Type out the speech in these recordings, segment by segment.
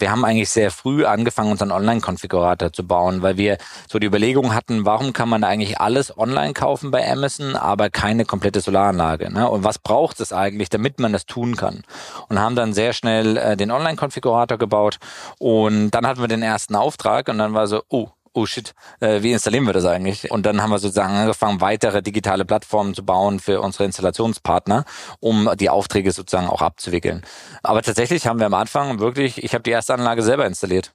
wir haben eigentlich sehr früh angefangen, unseren Online-Konfigurator zu bauen, weil wir so die Überlegung hatten, warum kann man eigentlich alles online kaufen bei Amazon, aber keine komplette Solaranlage? Ne? Und was braucht es eigentlich, damit man das tun kann? Und haben dann sehr schnell äh, den Online-Konfigurator gebaut und dann hatten wir den ersten Auftrag und dann war so, oh, oh shit, äh, wie installieren wir das eigentlich? Und dann haben wir sozusagen angefangen, weitere digitale Plattformen zu bauen für unsere Installationspartner, um die Aufträge sozusagen auch abzuwickeln. Aber tatsächlich haben wir am Anfang wirklich, ich habe die erste Anlage selber installiert.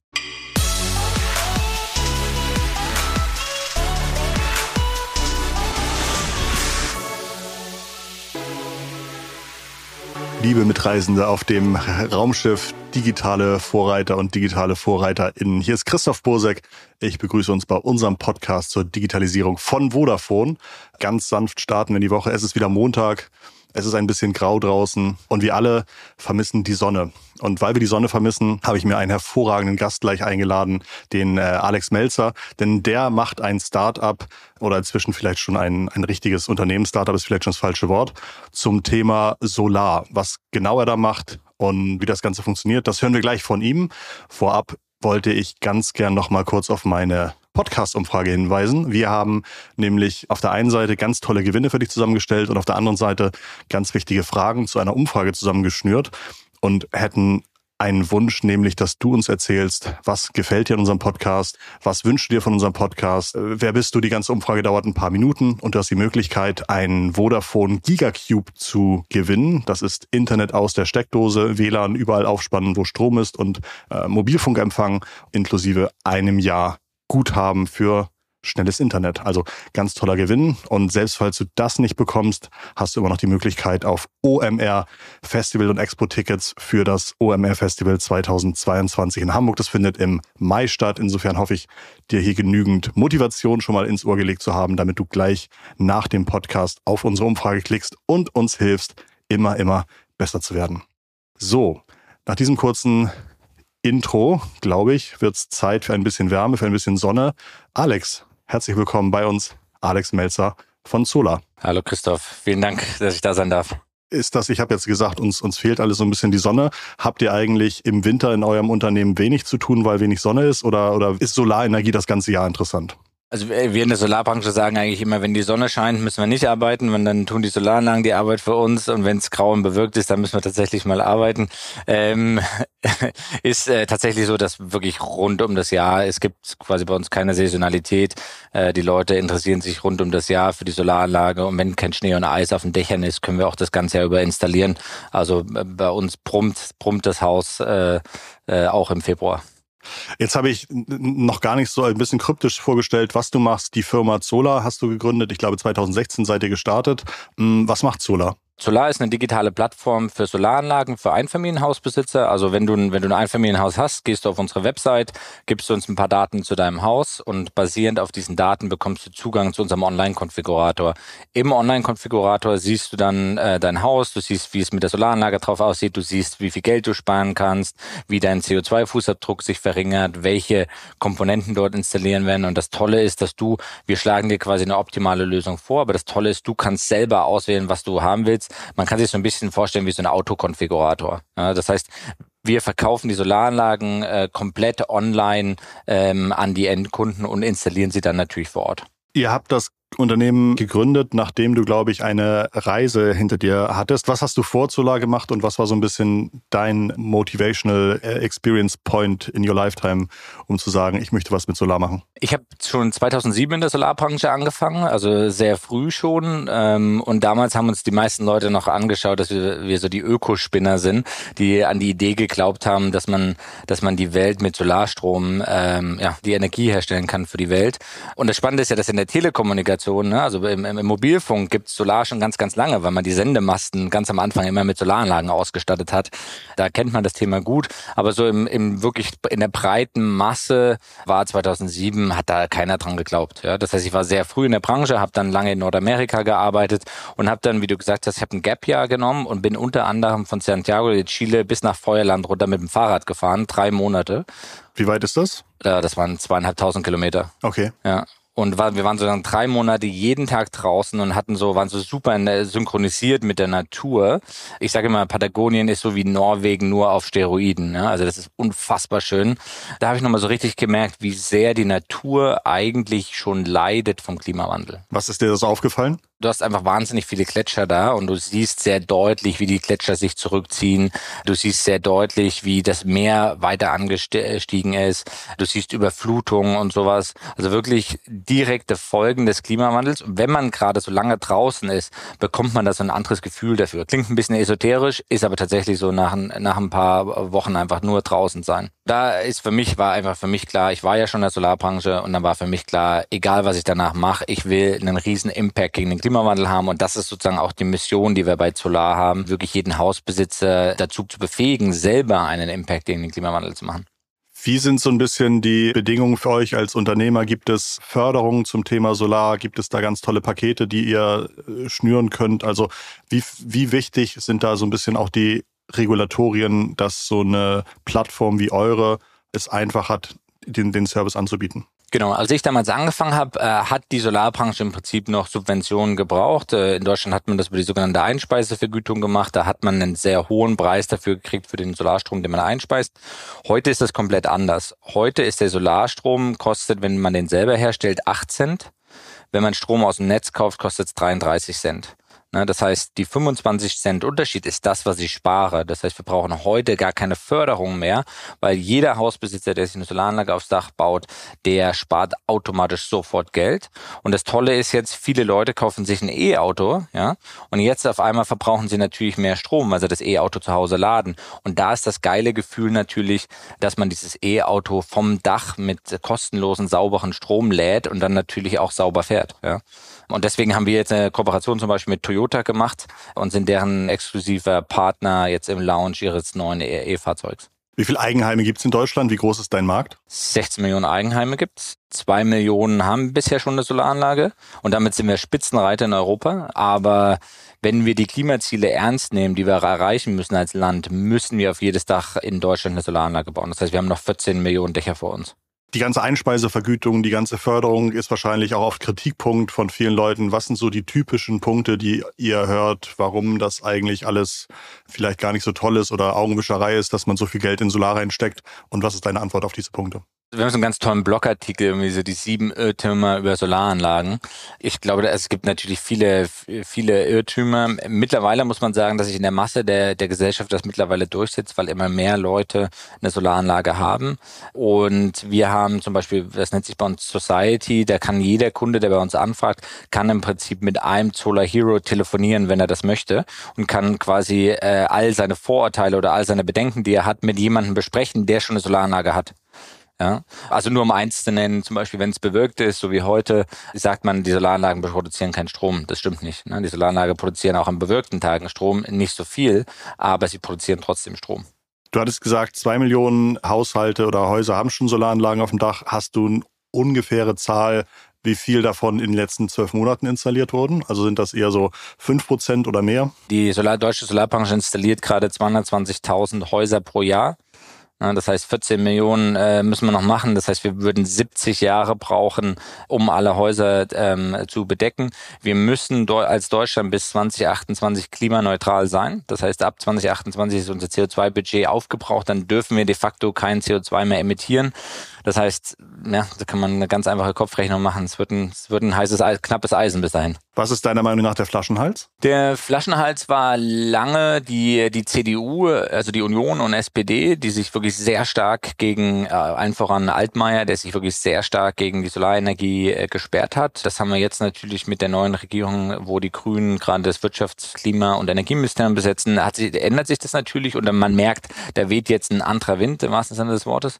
Liebe Mitreisende auf dem Raumschiff digitale Vorreiter und digitale VorreiterInnen. Hier ist Christoph Bursek. Ich begrüße uns bei unserem Podcast zur Digitalisierung von Vodafone. Ganz sanft starten wir in die Woche. Es ist wieder Montag. Es ist ein bisschen grau draußen und wir alle vermissen die Sonne. Und weil wir die Sonne vermissen, habe ich mir einen hervorragenden Gast gleich eingeladen, den äh, Alex Melzer, denn der macht ein Start-up oder inzwischen vielleicht schon ein, ein richtiges Unternehmen. Start-up ist vielleicht schon das falsche Wort zum Thema Solar. Was genau er da macht und wie das Ganze funktioniert, das hören wir gleich von ihm. Vorab wollte ich ganz gern noch mal kurz auf meine Podcast-Umfrage hinweisen. Wir haben nämlich auf der einen Seite ganz tolle Gewinne für dich zusammengestellt und auf der anderen Seite ganz wichtige Fragen zu einer Umfrage zusammengeschnürt und hätten einen Wunsch, nämlich, dass du uns erzählst, was gefällt dir in unserem Podcast, was wünschst du dir von unserem Podcast, äh, wer bist du, die ganze Umfrage dauert ein paar Minuten und du hast die Möglichkeit, einen Vodafone Gigacube zu gewinnen. Das ist Internet aus der Steckdose, WLAN überall aufspannen, wo Strom ist und äh, Mobilfunkempfang inklusive einem Jahr Guthaben für schnelles Internet. Also ganz toller Gewinn. Und selbst falls du das nicht bekommst, hast du immer noch die Möglichkeit auf OMR Festival und Expo-Tickets für das OMR Festival 2022 in Hamburg. Das findet im Mai statt. Insofern hoffe ich, dir hier genügend Motivation schon mal ins Ohr gelegt zu haben, damit du gleich nach dem Podcast auf unsere Umfrage klickst und uns hilfst, immer, immer besser zu werden. So, nach diesem kurzen Intro, glaube ich, wird es Zeit für ein bisschen Wärme, für ein bisschen Sonne. Alex, herzlich willkommen bei uns. Alex Melzer von Solar. Hallo Christoph, vielen Dank, dass ich da sein darf. Ist das, ich habe jetzt gesagt, uns, uns fehlt alles so ein bisschen die Sonne. Habt ihr eigentlich im Winter in eurem Unternehmen wenig zu tun, weil wenig Sonne ist? Oder, oder ist Solarenergie das ganze Jahr interessant? Also wir in der Solarbranche sagen eigentlich immer, wenn die Sonne scheint, müssen wir nicht arbeiten, wenn dann tun die Solaranlagen die Arbeit für uns und wenn es grau und bewölkt ist, dann müssen wir tatsächlich mal arbeiten. Ähm, ist äh, tatsächlich so, dass wirklich rund um das Jahr, es gibt quasi bei uns keine Saisonalität. Äh, die Leute interessieren sich rund um das Jahr für die Solaranlage und wenn kein Schnee und Eis auf den Dächern ist, können wir auch das ganze Jahr über installieren. Also äh, bei uns brummt, brummt das Haus äh, äh, auch im Februar. Jetzt habe ich noch gar nicht so ein bisschen kryptisch vorgestellt, was du machst. Die Firma Zola hast du gegründet. Ich glaube, 2016 seid ihr gestartet. Hm, was macht Zola? Solar ist eine digitale Plattform für Solaranlagen für Einfamilienhausbesitzer. Also wenn du, wenn du ein Einfamilienhaus hast, gehst du auf unsere Website, gibst du uns ein paar Daten zu deinem Haus und basierend auf diesen Daten bekommst du Zugang zu unserem Online-Konfigurator. Im Online-Konfigurator siehst du dann äh, dein Haus, du siehst, wie es mit der Solaranlage drauf aussieht, du siehst, wie viel Geld du sparen kannst, wie dein CO2-Fußabdruck sich verringert, welche Komponenten dort installieren werden. Und das Tolle ist, dass du, wir schlagen dir quasi eine optimale Lösung vor, aber das Tolle ist, du kannst selber auswählen, was du haben willst jetzt, man kann sich so ein bisschen vorstellen wie so ein Autokonfigurator. Ja, das heißt, wir verkaufen die Solaranlagen äh, komplett online ähm, an die Endkunden und installieren sie dann natürlich vor Ort. Ihr habt das Unternehmen gegründet, nachdem du, glaube ich, eine Reise hinter dir hattest. Was hast du vor Solar gemacht und was war so ein bisschen dein Motivational äh, Experience Point in your lifetime, um zu sagen, ich möchte was mit Solar machen? Ich habe schon 2007 in der Solarbranche angefangen, also sehr früh schon. Ähm, und damals haben uns die meisten Leute noch angeschaut, dass wir, wir so die Ökospinner sind, die an die Idee geglaubt haben, dass man, dass man die Welt mit Solarstrom, ähm, ja, die Energie herstellen kann für die Welt. Und das Spannende ist ja, dass in der Telekommunikation Kommunikation. Ne? Also im, im Mobilfunk gibt es Solar schon ganz, ganz lange, weil man die Sendemasten ganz am Anfang immer mit Solaranlagen ausgestattet hat. Da kennt man das Thema gut. Aber so im, im wirklich in der breiten Masse war 2007, hat da keiner dran geglaubt. Ja? Das heißt, ich war sehr früh in der Branche, habe dann lange in Nordamerika gearbeitet und habe dann, wie du gesagt hast, ich habe ein Gap-Jahr genommen und bin unter anderem von Santiago de Chile bis nach Feuerland runter mit dem Fahrrad gefahren, drei Monate. Wie weit ist das? Ja, das waren zweieinhalbtausend Kilometer. Okay. Ja. Und war, wir waren so dann drei Monate jeden Tag draußen und hatten so, waren so super synchronisiert mit der Natur. Ich sage immer, Patagonien ist so wie Norwegen nur auf Steroiden. Ne? Also das ist unfassbar schön. Da habe ich nochmal so richtig gemerkt, wie sehr die Natur eigentlich schon leidet vom Klimawandel. Was ist dir das aufgefallen? Du hast einfach wahnsinnig viele Gletscher da und du siehst sehr deutlich, wie die Gletscher sich zurückziehen. Du siehst sehr deutlich, wie das Meer weiter angestiegen ist. Du siehst Überflutungen und sowas. Also wirklich direkte Folgen des Klimawandels. Und wenn man gerade so lange draußen ist, bekommt man da so ein anderes Gefühl dafür. Klingt ein bisschen esoterisch, ist aber tatsächlich so nach, nach ein paar Wochen einfach nur draußen sein. Da ist für mich, war einfach für mich klar, ich war ja schon in der Solarbranche und dann war für mich klar, egal was ich danach mache, ich will einen riesen Impact gegen den Klimawandel haben und das ist sozusagen auch die Mission, die wir bei Solar haben, wirklich jeden Hausbesitzer dazu zu befähigen, selber einen Impact gegen den Klimawandel zu machen. Wie sind so ein bisschen die Bedingungen für euch als Unternehmer? Gibt es Förderungen zum Thema Solar? Gibt es da ganz tolle Pakete, die ihr äh, schnüren könnt? Also wie, wie wichtig sind da so ein bisschen auch die Regulatorien, dass so eine Plattform wie eure es einfach hat, den, den Service anzubieten? Genau, als ich damals angefangen habe, äh, hat die Solarbranche im Prinzip noch Subventionen gebraucht. Äh, in Deutschland hat man das über die sogenannte Einspeisevergütung gemacht. Da hat man einen sehr hohen Preis dafür gekriegt für den Solarstrom, den man einspeist. Heute ist das komplett anders. Heute ist der Solarstrom kostet, wenn man den selber herstellt, 8 Cent. Wenn man Strom aus dem Netz kauft, kostet es 33 Cent. Ne, das heißt, die 25 Cent Unterschied ist das, was ich spare. Das heißt, wir brauchen heute gar keine Förderung mehr, weil jeder Hausbesitzer, der sich eine Solaranlage aufs Dach baut, der spart automatisch sofort Geld. Und das Tolle ist jetzt, viele Leute kaufen sich ein E-Auto, ja, und jetzt auf einmal verbrauchen sie natürlich mehr Strom, weil sie das E-Auto zu Hause laden. Und da ist das geile Gefühl natürlich, dass man dieses E-Auto vom Dach mit kostenlosen, sauberen Strom lädt und dann natürlich auch sauber fährt, ja. Und deswegen haben wir jetzt eine Kooperation zum Beispiel mit Toyota gemacht und sind deren exklusiver Partner jetzt im Launch ihres neuen E-Fahrzeugs. Wie viele Eigenheime gibt es in Deutschland? Wie groß ist dein Markt? 16 Millionen Eigenheime gibt's. Zwei Millionen haben bisher schon eine Solaranlage und damit sind wir Spitzenreiter in Europa. Aber wenn wir die Klimaziele ernst nehmen, die wir erreichen müssen als Land, müssen wir auf jedes Dach in Deutschland eine Solaranlage bauen. Das heißt, wir haben noch 14 Millionen Dächer vor uns die ganze Einspeisevergütung, die ganze Förderung ist wahrscheinlich auch oft Kritikpunkt von vielen Leuten. Was sind so die typischen Punkte, die ihr hört, warum das eigentlich alles vielleicht gar nicht so toll ist oder Augenwischerei ist, dass man so viel Geld in Solar reinsteckt? Und was ist deine Antwort auf diese Punkte? Wir haben so einen ganz tollen Blogartikel, irgendwie so die sieben Irrtümer über Solaranlagen. Ich glaube, es gibt natürlich viele, viele Irrtümer. Mittlerweile muss man sagen, dass sich in der Masse der, der Gesellschaft das mittlerweile durchsetzt, weil immer mehr Leute eine Solaranlage haben. Und wir haben zum Beispiel, das nennt sich bei uns Society, da kann jeder Kunde, der bei uns anfragt, kann im Prinzip mit einem Solar Hero telefonieren, wenn er das möchte und kann quasi äh, all seine Vorurteile oder all seine Bedenken, die er hat, mit jemandem besprechen, der schon eine Solaranlage hat. Ja? Also nur um eins zu nennen, zum Beispiel, wenn es bewirkt ist, so wie heute, sagt man, die Solaranlagen produzieren keinen Strom. Das stimmt nicht. Ne? Die Solaranlagen produzieren auch an bewirkten Tagen Strom, nicht so viel, aber sie produzieren trotzdem Strom. Du hattest gesagt, zwei Millionen Haushalte oder Häuser haben schon Solaranlagen auf dem Dach. Hast du eine ungefähre Zahl, wie viel davon in den letzten zwölf Monaten installiert wurden? Also sind das eher so fünf Prozent oder mehr? Die Solar deutsche Solarbranche installiert gerade 220.000 Häuser pro Jahr. Das heißt, 14 Millionen äh, müssen wir noch machen. Das heißt, wir würden 70 Jahre brauchen, um alle Häuser ähm, zu bedecken. Wir müssen als Deutschland bis 2028 klimaneutral sein. Das heißt, ab 2028 ist unser CO2-Budget aufgebraucht. Dann dürfen wir de facto kein CO2 mehr emittieren. Das heißt, ja, da kann man eine ganz einfache Kopfrechnung machen. Es wird ein, es wird ein heißes, knappes Eisen bis dahin. Was ist deiner Meinung nach der Flaschenhals? Der Flaschenhals war lange die, die CDU, also die Union und SPD, die sich wirklich sehr stark gegen, äh, allen voran Altmaier, der sich wirklich sehr stark gegen die Solarenergie äh, gesperrt hat. Das haben wir jetzt natürlich mit der neuen Regierung, wo die Grünen gerade das Wirtschafts-, Klima- und Energieministerium besetzen, hat sich, ändert sich das natürlich und man merkt, da weht jetzt ein anderer Wind im wahrsten Sinne des Wortes.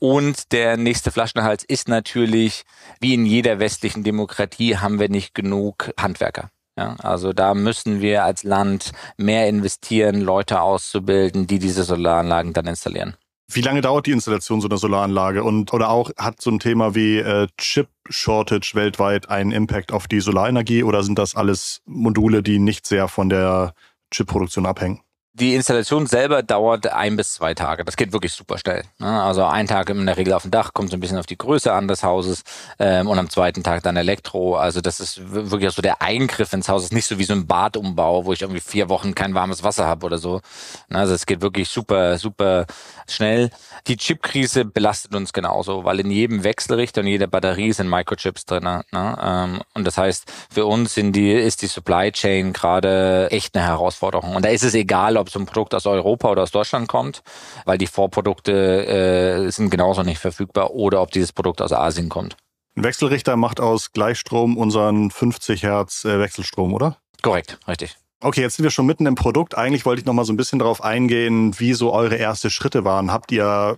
Und der der nächste Flaschenhals ist natürlich, wie in jeder westlichen Demokratie, haben wir nicht genug Handwerker. Ja, also da müssen wir als Land mehr investieren, Leute auszubilden, die diese Solaranlagen dann installieren. Wie lange dauert die Installation so einer Solaranlage? Und oder auch hat so ein Thema wie äh, Chip Shortage weltweit einen Impact auf die Solarenergie oder sind das alles Module, die nicht sehr von der Chipproduktion abhängen? Die Installation selber dauert ein bis zwei Tage. Das geht wirklich super schnell. Ne? Also ein Tag in der Regel auf dem Dach, kommt so ein bisschen auf die Größe an des Hauses ähm, und am zweiten Tag dann Elektro. Also das ist wirklich auch so der Eingriff ins Haus. Es ist nicht so wie so ein Badumbau, wo ich irgendwie vier Wochen kein warmes Wasser habe oder so. Ne? Also es geht wirklich super, super schnell. Die Chipkrise belastet uns genauso, weil in jedem Wechselrichter und jeder Batterie sind Microchips drin. Ne? Ähm, und das heißt, für uns sind die, ist die Supply Chain gerade echt eine Herausforderung. Und da ist es egal, ob so ein Produkt aus Europa oder aus Deutschland kommt, weil die Vorprodukte äh, sind genauso nicht verfügbar oder ob dieses Produkt aus Asien kommt. Ein Wechselrichter macht aus Gleichstrom unseren 50 Hertz äh, Wechselstrom, oder? Korrekt, richtig. Okay, jetzt sind wir schon mitten im Produkt. Eigentlich wollte ich noch mal so ein bisschen darauf eingehen, wie so eure erste Schritte waren. Habt ihr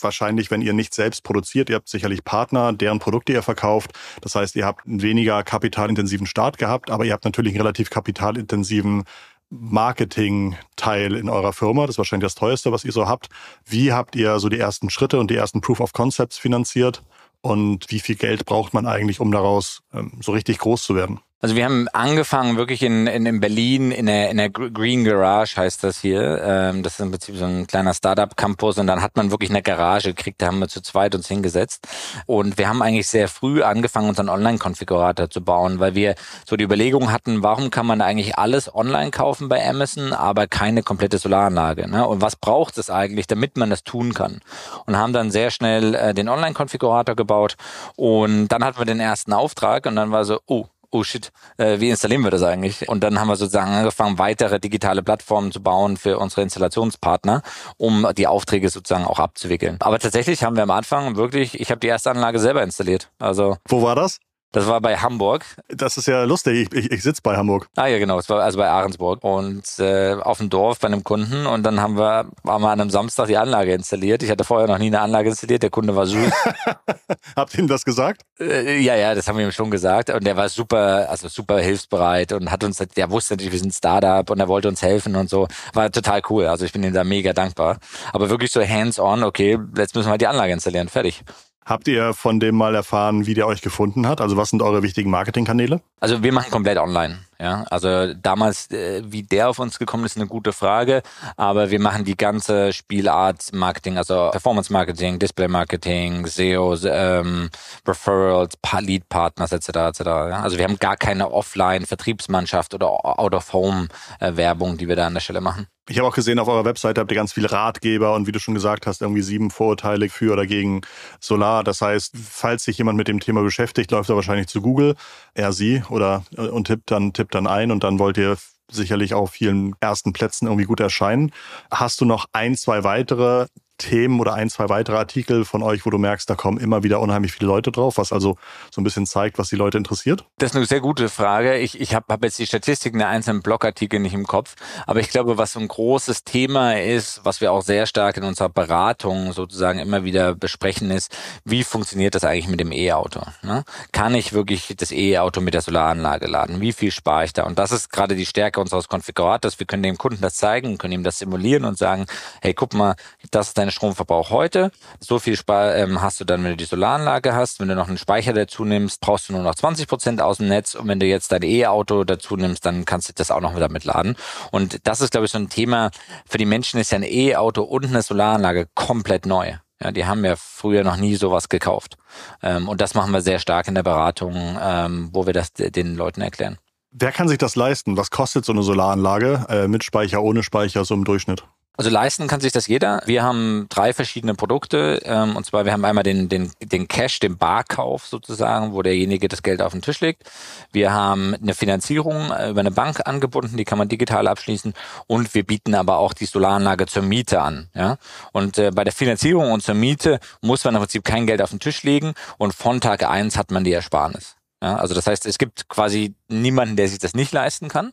wahrscheinlich, wenn ihr nicht selbst produziert, ihr habt sicherlich Partner, deren Produkte ihr verkauft. Das heißt, ihr habt einen weniger kapitalintensiven Start gehabt, aber ihr habt natürlich einen relativ kapitalintensiven Marketing-Teil in eurer Firma. Das ist wahrscheinlich das teuerste, was ihr so habt. Wie habt ihr so die ersten Schritte und die ersten Proof of Concepts finanziert? Und wie viel Geld braucht man eigentlich, um daraus ähm, so richtig groß zu werden? Also wir haben angefangen wirklich in, in, in Berlin in der, in der Green Garage heißt das hier. Ähm, das ist im Prinzip so ein kleiner Startup-Campus und dann hat man wirklich eine Garage gekriegt, da haben wir zu zweit uns hingesetzt. Und wir haben eigentlich sehr früh angefangen, unseren Online-Konfigurator zu bauen, weil wir so die Überlegung hatten, warum kann man eigentlich alles online kaufen bei Amazon, aber keine komplette Solaranlage? Ne? Und was braucht es eigentlich, damit man das tun kann? Und haben dann sehr schnell äh, den Online-Konfigurator gebaut und dann hatten wir den ersten Auftrag und dann war so, oh, oh shit, äh, wie installieren wir das eigentlich? Und dann haben wir sozusagen angefangen, weitere digitale Plattformen zu bauen für unsere Installationspartner, um die Aufträge sozusagen auch abzuwickeln. Aber tatsächlich haben wir am Anfang wirklich, ich habe die erste Anlage selber installiert. Also Wo war das? Das war bei Hamburg. Das ist ja lustig. Ich, ich, ich sitze bei Hamburg. Ah ja, genau. Es war also bei Ahrensburg und äh, auf dem Dorf bei einem Kunden. Und dann haben wir, haben wir an einem Samstag die Anlage installiert. Ich hatte vorher noch nie eine Anlage installiert. Der Kunde war süß. Habt ihr ihm das gesagt? Äh, ja, ja, das haben wir ihm schon gesagt. Und der war super, also super hilfsbereit und hat uns, der wusste natürlich, wir sind Startup und er wollte uns helfen und so. War total cool. Also ich bin ihm da mega dankbar. Aber wirklich so hands-on, okay, jetzt müssen wir halt die Anlage installieren. Fertig. Habt ihr von dem mal erfahren, wie der euch gefunden hat? Also was sind eure wichtigen Marketingkanäle? Also wir machen komplett online. Ja, also damals, äh, wie der auf uns gekommen ist, eine gute Frage. Aber wir machen die ganze Spielart Marketing, also Performance Marketing, Display Marketing, SEO, ähm, Referrals, Lead Partners etc. etc. Ja? Also wir haben gar keine Offline Vertriebsmannschaft oder Out of Home äh, Werbung, die wir da an der Stelle machen. Ich habe auch gesehen, auf eurer Webseite habt ihr ganz viele Ratgeber und wie du schon gesagt hast, irgendwie sieben Vorurteile für oder gegen Solar. Das heißt, falls sich jemand mit dem Thema beschäftigt, läuft er wahrscheinlich zu Google, er sie oder äh, und tippt dann tippt dann ein und dann wollt ihr sicherlich auf vielen ersten Plätzen irgendwie gut erscheinen. Hast du noch ein, zwei weitere Themen oder ein, zwei weitere Artikel von euch, wo du merkst, da kommen immer wieder unheimlich viele Leute drauf, was also so ein bisschen zeigt, was die Leute interessiert? Das ist eine sehr gute Frage. Ich, ich habe hab jetzt die Statistiken der einzelnen Blogartikel nicht im Kopf, aber ich glaube, was so ein großes Thema ist, was wir auch sehr stark in unserer Beratung sozusagen immer wieder besprechen, ist, wie funktioniert das eigentlich mit dem E-Auto? Ne? Kann ich wirklich das E-Auto mit der Solaranlage laden? Wie viel spare ich da? Und das ist gerade die Stärke unseres Konfigurators. Wir können dem Kunden das zeigen, können ihm das simulieren und sagen, hey, guck mal, das ist deine deinen Stromverbrauch heute. So viel Spar ähm, hast du dann, wenn du die Solaranlage hast. Wenn du noch einen Speicher dazu nimmst, brauchst du nur noch 20 Prozent aus dem Netz. Und wenn du jetzt dein E-Auto dazu nimmst, dann kannst du das auch noch wieder mitladen. Und das ist, glaube ich, so ein Thema. Für die Menschen ist ja ein E-Auto und eine Solaranlage komplett neu. Ja, die haben ja früher noch nie sowas gekauft. Ähm, und das machen wir sehr stark in der Beratung, ähm, wo wir das den Leuten erklären. Wer kann sich das leisten? Was kostet so eine Solaranlage äh, mit Speicher, ohne Speicher so im Durchschnitt? Also leisten kann sich das jeder. Wir haben drei verschiedene Produkte. Ähm, und zwar, wir haben einmal den, den, den Cash, den Barkauf sozusagen, wo derjenige das Geld auf den Tisch legt. Wir haben eine Finanzierung äh, über eine Bank angebunden, die kann man digital abschließen. Und wir bieten aber auch die Solaranlage zur Miete an. Ja? Und äh, bei der Finanzierung und zur Miete muss man im Prinzip kein Geld auf den Tisch legen. Und von Tag eins hat man die Ersparnis. Ja, also das heißt, es gibt quasi niemanden, der sich das nicht leisten kann.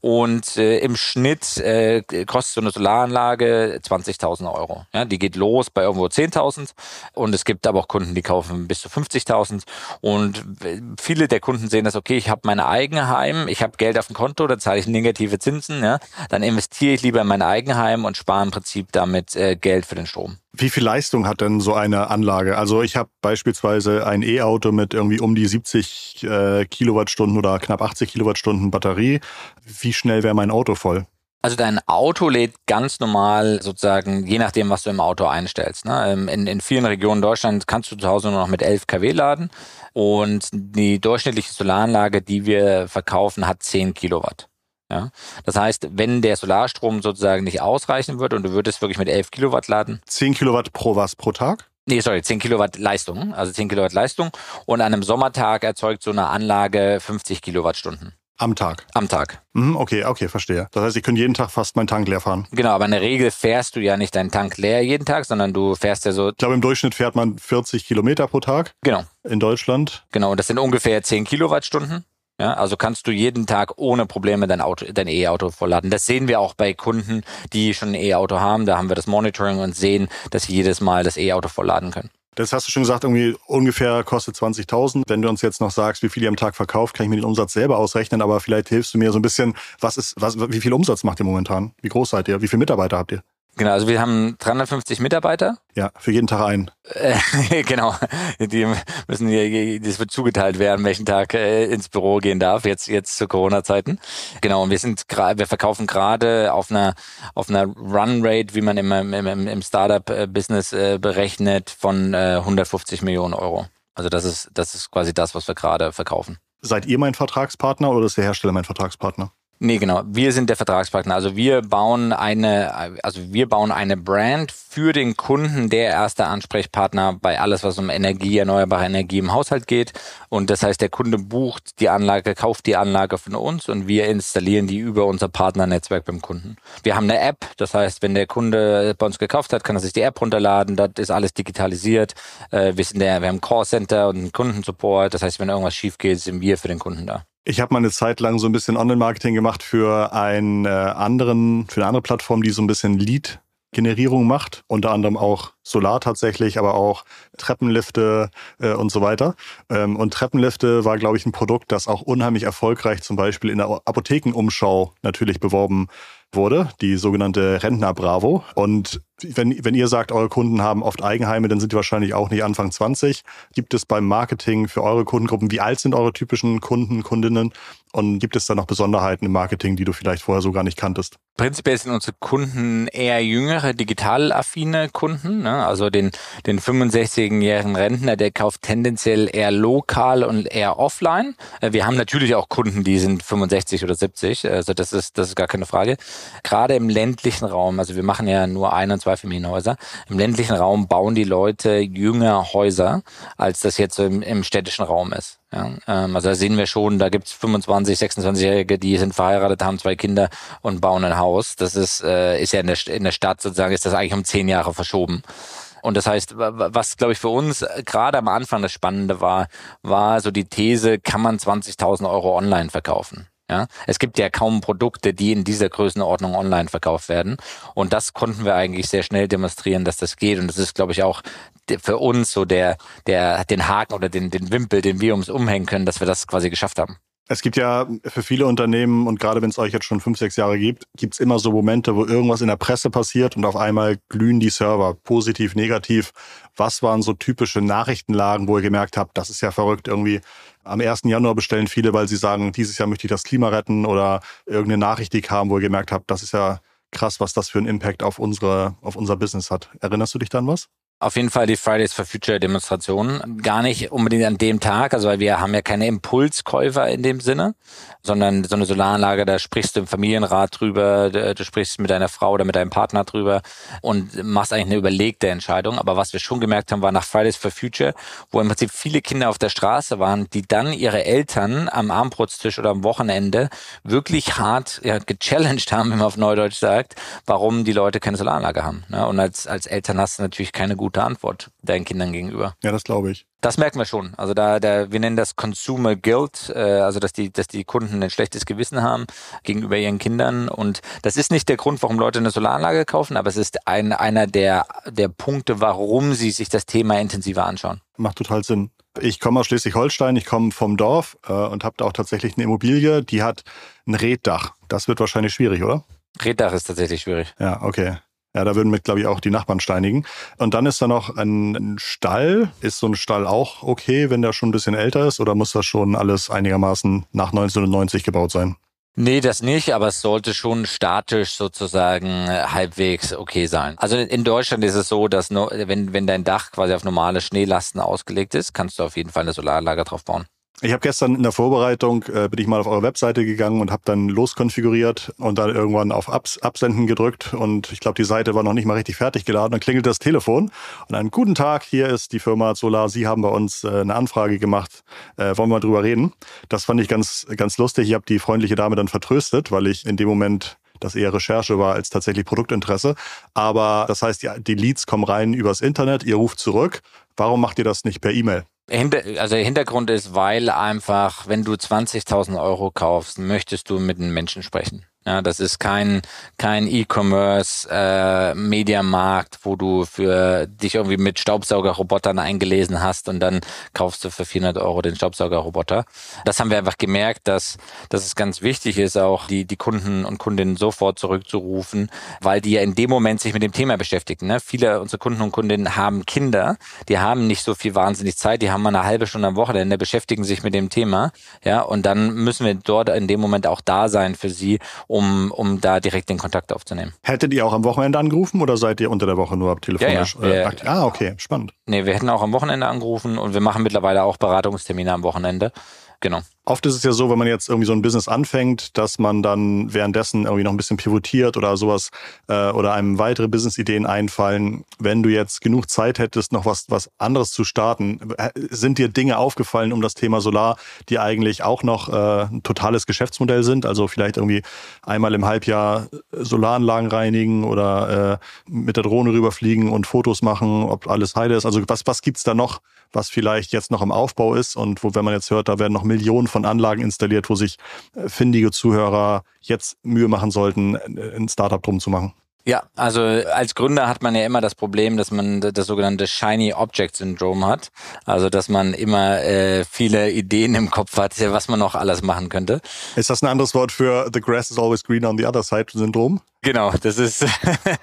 Und äh, im Schnitt äh, kostet so eine Solaranlage 20.000 Euro. Ja, die geht los bei irgendwo 10.000 und es gibt aber auch Kunden, die kaufen bis zu 50.000. Und viele der Kunden sehen das, okay, ich habe mein Eigenheim, ich habe Geld auf dem Konto, da zahle ich negative Zinsen. Ja, dann investiere ich lieber in mein Eigenheim und spare im Prinzip damit äh, Geld für den Strom. Wie viel Leistung hat denn so eine Anlage? Also ich habe beispielsweise ein E-Auto mit irgendwie um die 70 äh, Kilowattstunden oder knapp 80 Kilowattstunden Batterie. Wie schnell wäre mein Auto voll? Also dein Auto lädt ganz normal sozusagen, je nachdem, was du im Auto einstellst. Ne? Ähm, in, in vielen Regionen Deutschlands kannst du zu Hause nur noch mit 11 kW laden und die durchschnittliche Solaranlage, die wir verkaufen, hat 10 Kilowatt. Ja, das heißt, wenn der Solarstrom sozusagen nicht ausreichen wird und du würdest wirklich mit 11 Kilowatt laden. 10 Kilowatt pro was pro Tag? Nee, sorry, 10 Kilowatt Leistung, also 10 Kilowatt Leistung. Und an einem Sommertag erzeugt so eine Anlage 50 Kilowattstunden. Am Tag. Am Tag. Mhm, okay, okay, verstehe. Das heißt, ich könnte jeden Tag fast meinen Tank leer fahren. Genau, aber in der Regel fährst du ja nicht deinen Tank leer jeden Tag, sondern du fährst ja so. Ich glaube, im Durchschnitt fährt man 40 Kilometer pro Tag. Genau. In Deutschland. Genau, und das sind ungefähr 10 Kilowattstunden. Ja, also kannst du jeden Tag ohne Probleme dein Auto, dein E-Auto vollladen. Das sehen wir auch bei Kunden, die schon ein E-Auto haben. Da haben wir das Monitoring und sehen, dass sie jedes Mal das E-Auto vollladen können. Das hast du schon gesagt, irgendwie ungefähr kostet 20.000. Wenn du uns jetzt noch sagst, wie viel ihr am Tag verkauft, kann ich mir den Umsatz selber ausrechnen, aber vielleicht hilfst du mir so ein bisschen, was ist, was, wie viel Umsatz macht ihr momentan? Wie groß seid ihr? Wie viele Mitarbeiter habt ihr? Genau, also wir haben 350 Mitarbeiter. Ja, für jeden Tag einen. Äh, genau, die müssen hier, das wird zugeteilt, wer an welchen Tag äh, ins Büro gehen darf, jetzt jetzt zu Corona-Zeiten. Genau, und wir sind gerade, wir verkaufen gerade auf einer auf einer Run-Rate, wie man im, im, im Startup-Business äh, berechnet, von äh, 150 Millionen Euro. Also das ist das ist quasi das, was wir gerade verkaufen. Seid ihr mein Vertragspartner oder ist der Hersteller mein Vertragspartner? Nee, genau. Wir sind der Vertragspartner. Also wir bauen eine, also wir bauen eine Brand für den Kunden, der erste Ansprechpartner bei alles, was um Energie, erneuerbare Energie im Haushalt geht. Und das heißt, der Kunde bucht die Anlage, kauft die Anlage von uns und wir installieren die über unser Partnernetzwerk beim Kunden. Wir haben eine App. Das heißt, wenn der Kunde bei uns gekauft hat, kann er sich die App runterladen. Das ist alles digitalisiert. Äh, wir sind der, wir haben ein Callcenter und einen Kundensupport. Das heißt, wenn irgendwas schief geht, sind wir für den Kunden da. Ich habe mal eine Zeit lang so ein bisschen Online-Marketing gemacht für einen äh, anderen, für eine andere Plattform, die so ein bisschen Lead Generierung macht, unter anderem auch Solar tatsächlich, aber auch Treppenlifte äh, und so weiter. Ähm, und Treppenlifte war, glaube ich, ein Produkt, das auch unheimlich erfolgreich zum Beispiel in der Apothekenumschau natürlich beworben wurde, die sogenannte Rentner Bravo. Und wenn, wenn ihr sagt, eure Kunden haben oft Eigenheime, dann sind die wahrscheinlich auch nicht Anfang 20. Gibt es beim Marketing für eure Kundengruppen, wie alt sind eure typischen Kunden, Kundinnen? Und gibt es da noch Besonderheiten im Marketing, die du vielleicht vorher so gar nicht kanntest? Prinzipiell sind unsere Kunden eher jüngere, digital affine Kunden. Ne? Also den, den 65-jährigen Rentner, der kauft tendenziell eher lokal und eher offline. Äh, wir haben natürlich auch Kunden, die sind 65 oder 70. Also das ist, das ist gar keine Frage. Gerade im ländlichen Raum, also wir machen ja nur 21 Zweifamilienhäuser. Im ländlichen Raum bauen die Leute jünger Häuser, als das jetzt im, im städtischen Raum ist. Ja, ähm, also da sehen wir schon, da gibt's 25, 26-Jährige, die sind verheiratet, haben zwei Kinder und bauen ein Haus. Das ist, äh, ist ja in der, in der Stadt sozusagen, ist das eigentlich um zehn Jahre verschoben. Und das heißt, was glaube ich für uns gerade am Anfang das Spannende war, war so die These, kann man 20.000 Euro online verkaufen? Ja, es gibt ja kaum Produkte, die in dieser Größenordnung online verkauft werden. Und das konnten wir eigentlich sehr schnell demonstrieren, dass das geht. Und das ist, glaube ich, auch für uns so der, der, den Haken oder den, den Wimpel, den wir uns umhängen können, dass wir das quasi geschafft haben. Es gibt ja für viele Unternehmen und gerade wenn es euch jetzt schon fünf, sechs Jahre gibt, gibt es immer so Momente, wo irgendwas in der Presse passiert und auf einmal glühen die Server, positiv, negativ. Was waren so typische Nachrichtenlagen, wo ihr gemerkt habt, das ist ja verrückt irgendwie. Am 1. Januar bestellen viele, weil sie sagen, dieses Jahr möchte ich das Klima retten oder irgendeine Nachricht, die kam, wo ihr gemerkt habt, das ist ja krass, was das für einen Impact auf unsere, auf unser Business hat. Erinnerst du dich dann was? Auf jeden Fall die Fridays for Future Demonstration. Gar nicht unbedingt an dem Tag, also weil wir haben ja keine Impulskäufer in dem Sinne, sondern so eine Solaranlage, da sprichst du im Familienrat drüber, du sprichst mit deiner Frau oder mit deinem Partner drüber und machst eigentlich eine überlegte Entscheidung. Aber was wir schon gemerkt haben, war nach Fridays for Future, wo im Prinzip viele Kinder auf der Straße waren, die dann ihre Eltern am Armbrotstisch oder am Wochenende wirklich hart ja, gechallenged haben, wie man auf Neudeutsch sagt, warum die Leute keine Solaranlage haben. Ne? Und als, als Eltern hast du natürlich keine gute gute Antwort deinen Kindern gegenüber. Ja, das glaube ich. Das merken wir schon. Also da, da, wir nennen das Consumer Guilt, äh, also dass die, dass die Kunden ein schlechtes Gewissen haben gegenüber ihren Kindern. Und das ist nicht der Grund, warum Leute eine Solaranlage kaufen, aber es ist ein, einer der, der Punkte, warum sie sich das Thema intensiver anschauen. Macht total Sinn. Ich komme aus Schleswig-Holstein, ich komme vom Dorf äh, und habe da auch tatsächlich eine Immobilie, die hat ein Reddach. Das wird wahrscheinlich schwierig, oder? Reddach ist tatsächlich schwierig. Ja, okay. Ja, da würden mit, glaube ich, auch die Nachbarn steinigen. Und dann ist da noch ein Stall. Ist so ein Stall auch okay, wenn der schon ein bisschen älter ist? Oder muss das schon alles einigermaßen nach 1990 gebaut sein? Nee, das nicht, aber es sollte schon statisch sozusagen äh, halbwegs okay sein. Also in Deutschland ist es so, dass wenn, wenn dein Dach quasi auf normale Schneelasten ausgelegt ist, kannst du auf jeden Fall eine Solaranlage drauf bauen. Ich habe gestern in der Vorbereitung, äh, bin ich mal auf eure Webseite gegangen und habe dann loskonfiguriert und dann irgendwann auf Abs Absenden gedrückt und ich glaube, die Seite war noch nicht mal richtig fertig geladen. Dann klingelt das Telefon und einen guten Tag, hier ist die Firma Solar, Sie haben bei uns äh, eine Anfrage gemacht, äh, wollen wir mal drüber reden. Das fand ich ganz, ganz lustig. Ich habe die freundliche Dame dann vertröstet, weil ich in dem Moment das eher Recherche war als tatsächlich Produktinteresse. Aber das heißt, die, die Leads kommen rein übers Internet, ihr ruft zurück. Warum macht ihr das nicht per E-Mail? Also Hintergrund ist, weil einfach, wenn du 20.000 Euro kaufst, möchtest du mit einem Menschen sprechen. Ja, das ist kein kein E-Commerce äh, Mediamarkt, wo du für dich irgendwie mit Staubsaugerrobotern eingelesen hast und dann kaufst du für 400 Euro den Staubsaugerroboter. Das haben wir einfach gemerkt, dass dass es ganz wichtig ist, auch die die Kunden und Kundinnen sofort zurückzurufen, weil die ja in dem Moment sich mit dem Thema beschäftigen. Ne? Viele unserer Kunden und Kundinnen haben Kinder, die haben nicht so viel wahnsinnig Zeit, die haben mal eine halbe Stunde am Wochenende, beschäftigen sich mit dem Thema, ja, und dann müssen wir dort in dem Moment auch da sein für sie, um da direkt den Kontakt aufzunehmen. Hättet ihr auch am Wochenende angerufen oder seid ihr unter der Woche nur telefonisch ja, ja. Äh, ah, okay, spannend. Nee, wir hätten auch am Wochenende angerufen und wir machen mittlerweile auch Beratungstermine am Wochenende. Genau. Oft ist es ja so, wenn man jetzt irgendwie so ein Business anfängt, dass man dann währenddessen irgendwie noch ein bisschen pivotiert oder sowas äh, oder einem weitere Business-Ideen einfallen. Wenn du jetzt genug Zeit hättest, noch was, was anderes zu starten, äh, sind dir Dinge aufgefallen um das Thema Solar, die eigentlich auch noch äh, ein totales Geschäftsmodell sind? Also vielleicht irgendwie einmal im Halbjahr Solaranlagen reinigen oder äh, mit der Drohne rüberfliegen und Fotos machen, ob alles heile ist. Also was, was gibt's da noch, was vielleicht jetzt noch im Aufbau ist und wo, wenn man jetzt hört, da werden noch Millionen von Anlagen installiert, wo sich äh, findige Zuhörer jetzt Mühe machen sollten, ein Startup drum zu machen. Ja, also als Gründer hat man ja immer das Problem, dass man das sogenannte Shiny Object Syndrome hat. Also dass man immer äh, viele Ideen im Kopf hat, was man noch alles machen könnte. Ist das ein anderes Wort für The grass is always greener on the other side Syndrom? Genau, das ist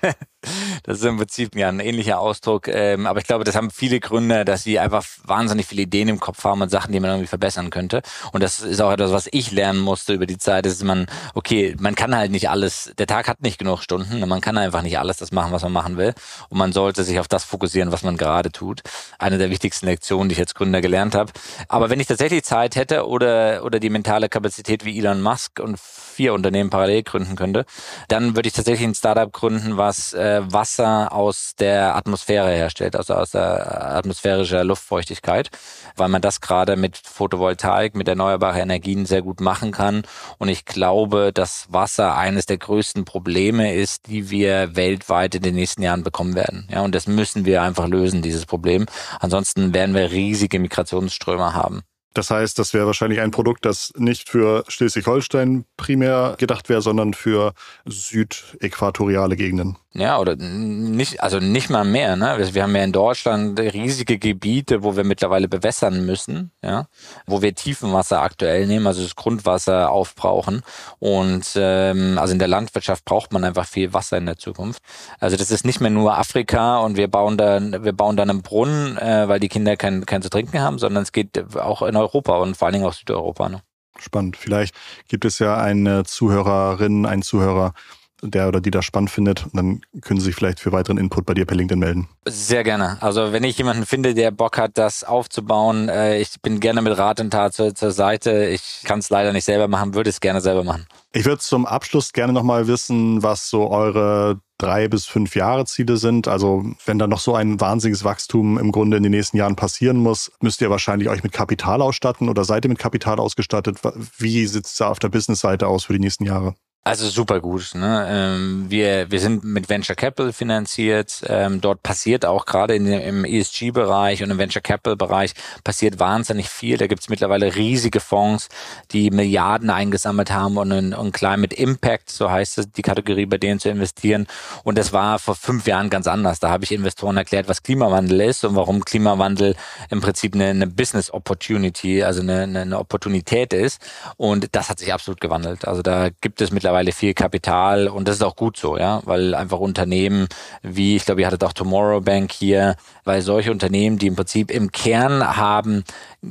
das ist im Prinzip ja ein ähnlicher Ausdruck. Ähm, aber ich glaube, das haben viele Gründe, dass sie einfach wahnsinnig viele Ideen im Kopf haben und Sachen, die man irgendwie verbessern könnte. Und das ist auch etwas, was ich lernen musste über die Zeit, ist man, okay, man kann halt nicht alles, der Tag hat nicht genug Stunden, man kann einfach nicht alles das machen, was man machen will. Und man sollte sich auf das fokussieren, was man gerade tut. Eine der wichtigsten Lektionen, die ich als Gründer gelernt habe. Aber wenn ich tatsächlich Zeit hätte oder, oder die mentale Kapazität wie Elon Musk und vier Unternehmen parallel gründen könnte, dann würde ich tatsächlich ein Startup gründen, was äh, Wasser aus der Atmosphäre herstellt, also aus der atmosphärischer Luftfeuchtigkeit, weil man das gerade mit Photovoltaik, mit erneuerbaren Energien sehr gut machen kann. Und ich glaube, dass Wasser eines der größten Probleme ist, die wir weltweit in den nächsten Jahren bekommen werden. Ja, und das müssen wir einfach lösen, dieses Problem. Ansonsten werden wir riesige Migrationsströme haben. Das heißt, das wäre wahrscheinlich ein Produkt, das nicht für Schleswig-Holstein primär gedacht wäre, sondern für südäquatoriale Gegenden. Ja, oder nicht, also nicht mal mehr. Ne? Wir haben ja in Deutschland riesige Gebiete, wo wir mittlerweile bewässern müssen, ja, wo wir Tiefenwasser aktuell nehmen, also das Grundwasser aufbrauchen. Und ähm, also in der Landwirtschaft braucht man einfach viel Wasser in der Zukunft. Also das ist nicht mehr nur Afrika und wir bauen dann, wir bauen dann einen Brunnen, äh, weil die Kinder kein, kein zu trinken haben, sondern es geht auch in Europa und vor allen Dingen auch Südeuropa. Ne? Spannend. Vielleicht gibt es ja eine Zuhörerin, einen Zuhörer, der oder die das spannend findet. Und dann können Sie sich vielleicht für weiteren Input bei dir per LinkedIn melden. Sehr gerne. Also wenn ich jemanden finde, der Bock hat, das aufzubauen, äh, ich bin gerne mit Rat und Tat zur, zur Seite. Ich kann es leider nicht selber machen, würde es gerne selber machen. Ich würde zum Abschluss gerne nochmal wissen, was so eure drei bis fünf Jahre Ziele sind. Also wenn da noch so ein wahnsinniges Wachstum im Grunde in den nächsten Jahren passieren muss, müsst ihr wahrscheinlich euch mit Kapital ausstatten oder seid ihr mit Kapital ausgestattet? Wie sieht es da auf der Business-Seite aus für die nächsten Jahre? Also super gut. Ne? Ähm, wir, wir sind mit Venture Capital finanziert. Ähm, dort passiert auch gerade in, im ESG-Bereich und im Venture Capital-Bereich passiert wahnsinnig viel. Da gibt's mittlerweile riesige Fonds, die Milliarden eingesammelt haben und ein, ein Climate Impact, so heißt es, die Kategorie, bei denen zu investieren. Und das war vor fünf Jahren ganz anders. Da habe ich Investoren erklärt, was Klimawandel ist und warum Klimawandel im Prinzip eine, eine Business Opportunity, also eine, eine Opportunität ist. Und das hat sich absolut gewandelt. Also da gibt es mittlerweile mittlerweile viel Kapital und das ist auch gut so, ja, weil einfach Unternehmen wie, ich glaube, ihr hattet auch Tomorrow Bank hier, weil solche Unternehmen, die im Prinzip im Kern haben,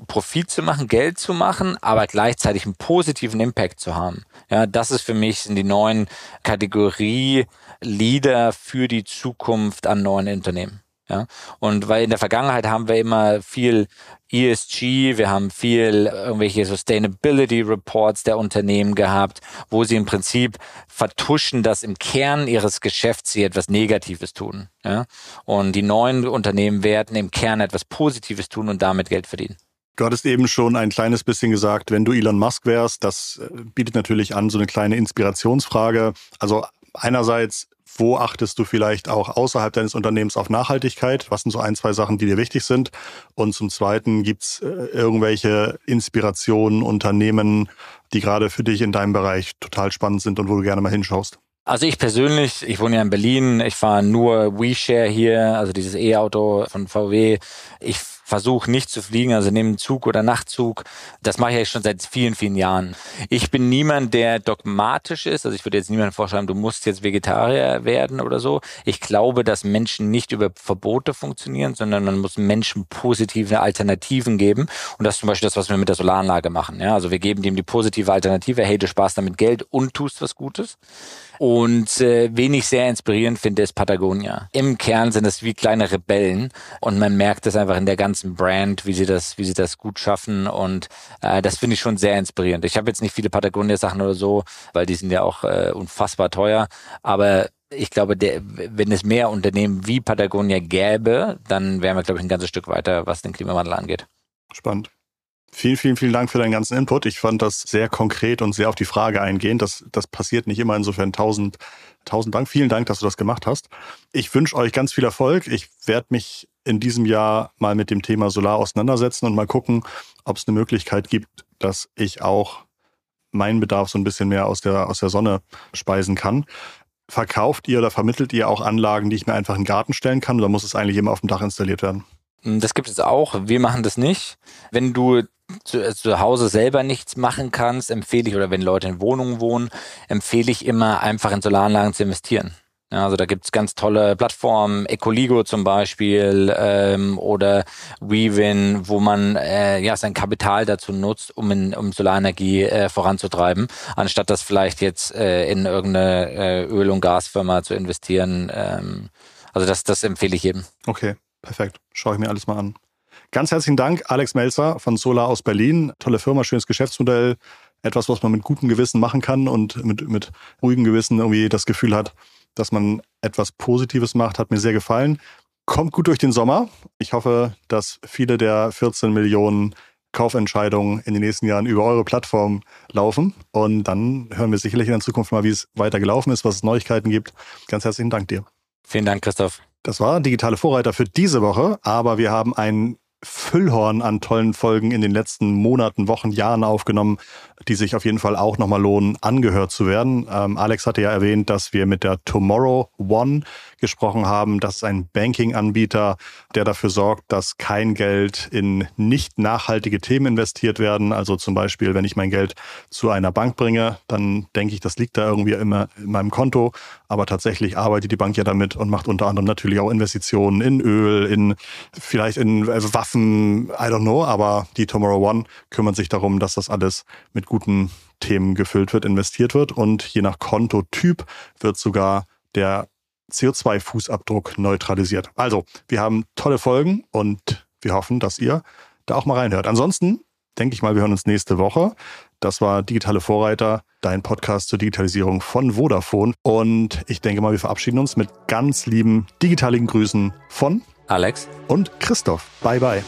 Profit zu machen, Geld zu machen, aber gleichzeitig einen positiven Impact zu haben. Ja, das ist für mich sind die neuen Kategorie Leader für die Zukunft an neuen Unternehmen. Ja, und weil in der Vergangenheit haben wir immer viel ESG, wir haben viel irgendwelche Sustainability Reports der Unternehmen gehabt, wo sie im Prinzip vertuschen, dass im Kern ihres Geschäfts sie etwas Negatives tun. Ja, und die neuen Unternehmen werden im Kern etwas Positives tun und damit Geld verdienen. Du hattest eben schon ein kleines bisschen gesagt, wenn du Elon Musk wärst, das äh, bietet natürlich an so eine kleine Inspirationsfrage. Also einerseits wo achtest du vielleicht auch außerhalb deines Unternehmens auf Nachhaltigkeit? Was sind so ein, zwei Sachen, die dir wichtig sind? Und zum Zweiten, gibt's äh, irgendwelche Inspirationen, Unternehmen, die gerade für dich in deinem Bereich total spannend sind und wo du gerne mal hinschaust? Also ich persönlich, ich wohne ja in Berlin, ich fahre nur WeShare hier, also dieses E-Auto von VW. Ich versuche nicht zu fliegen, also nehme Zug oder Nachtzug. Das mache ich schon seit vielen, vielen Jahren. Ich bin niemand, der dogmatisch ist. Also ich würde jetzt niemandem vorschreiben, du musst jetzt Vegetarier werden oder so. Ich glaube, dass Menschen nicht über Verbote funktionieren, sondern man muss Menschen positive Alternativen geben. Und das ist zum Beispiel das, was wir mit der Solaranlage machen. Ja, also wir geben dem die positive Alternative. Hey, du sparst damit Geld und tust was Gutes. Und äh, wen ich sehr inspirierend finde, ist Patagonia. Im Kern sind es wie kleine Rebellen und man merkt es einfach in der ganzen Brand, wie sie das, wie sie das gut schaffen und äh, das finde ich schon sehr inspirierend. Ich habe jetzt nicht viele Patagonia-Sachen oder so, weil die sind ja auch äh, unfassbar teuer, aber ich glaube, der, wenn es mehr Unternehmen wie Patagonia gäbe, dann wären wir, glaube ich, ein ganzes Stück weiter, was den Klimawandel angeht. Spannend. Vielen, vielen, vielen Dank für deinen ganzen Input. Ich fand das sehr konkret und sehr auf die Frage eingehend. Das, das passiert nicht immer. Insofern tausend, tausend Dank. Vielen Dank, dass du das gemacht hast. Ich wünsche euch ganz viel Erfolg. Ich werde mich in diesem Jahr mal mit dem Thema Solar auseinandersetzen und mal gucken, ob es eine Möglichkeit gibt, dass ich auch meinen Bedarf so ein bisschen mehr aus der, aus der Sonne speisen kann. Verkauft ihr oder vermittelt ihr auch Anlagen, die ich mir einfach in den Garten stellen kann oder muss es eigentlich immer auf dem Dach installiert werden? Das gibt es auch. Wir machen das nicht. Wenn du zu, äh, zu Hause selber nichts machen kannst, empfehle ich, oder wenn Leute in Wohnungen wohnen, empfehle ich immer einfach in Solaranlagen zu investieren. Ja, also da gibt's ganz tolle Plattformen, Ecoligo zum Beispiel ähm, oder WeWin, wo man äh, ja sein Kapital dazu nutzt, um in um Solarenergie äh, voranzutreiben, anstatt das vielleicht jetzt äh, in irgendeine äh, Öl- und Gasfirma zu investieren. Ähm, also das, das empfehle ich jedem. Okay, perfekt. Schaue ich mir alles mal an. Ganz herzlichen Dank, Alex Melzer von Solar aus Berlin. Tolle Firma, schönes Geschäftsmodell. Etwas, was man mit gutem Gewissen machen kann und mit, mit ruhigem Gewissen irgendwie das Gefühl hat, dass man etwas Positives macht, hat mir sehr gefallen. Kommt gut durch den Sommer. Ich hoffe, dass viele der 14 Millionen Kaufentscheidungen in den nächsten Jahren über eure Plattform laufen. Und dann hören wir sicherlich in der Zukunft mal, wie es weiter gelaufen ist, was es Neuigkeiten gibt. Ganz herzlichen Dank dir. Vielen Dank, Christoph. Das war digitale Vorreiter für diese Woche, aber wir haben einen Füllhorn an tollen Folgen in den letzten Monaten, Wochen, Jahren aufgenommen, die sich auf jeden Fall auch nochmal lohnen, angehört zu werden. Ähm, Alex hatte ja erwähnt, dass wir mit der Tomorrow One gesprochen haben. Das ist ein Banking-Anbieter, der dafür sorgt, dass kein Geld in nicht nachhaltige Themen investiert werden. Also zum Beispiel, wenn ich mein Geld zu einer Bank bringe, dann denke ich, das liegt da irgendwie immer in meinem Konto. Aber tatsächlich arbeitet die Bank ja damit und macht unter anderem natürlich auch Investitionen in Öl, in vielleicht in Waffen, I don't know. Aber die Tomorrow One kümmert sich darum, dass das alles mit guten Themen gefüllt wird, investiert wird. Und je nach Kontotyp wird sogar der CO2-Fußabdruck neutralisiert. Also, wir haben tolle Folgen und wir hoffen, dass ihr da auch mal reinhört. Ansonsten denke ich mal, wir hören uns nächste Woche. Das war Digitale Vorreiter, dein Podcast zur Digitalisierung von Vodafone. Und ich denke mal, wir verabschieden uns mit ganz lieben digitalen Grüßen von Alex und Christoph. Bye, bye.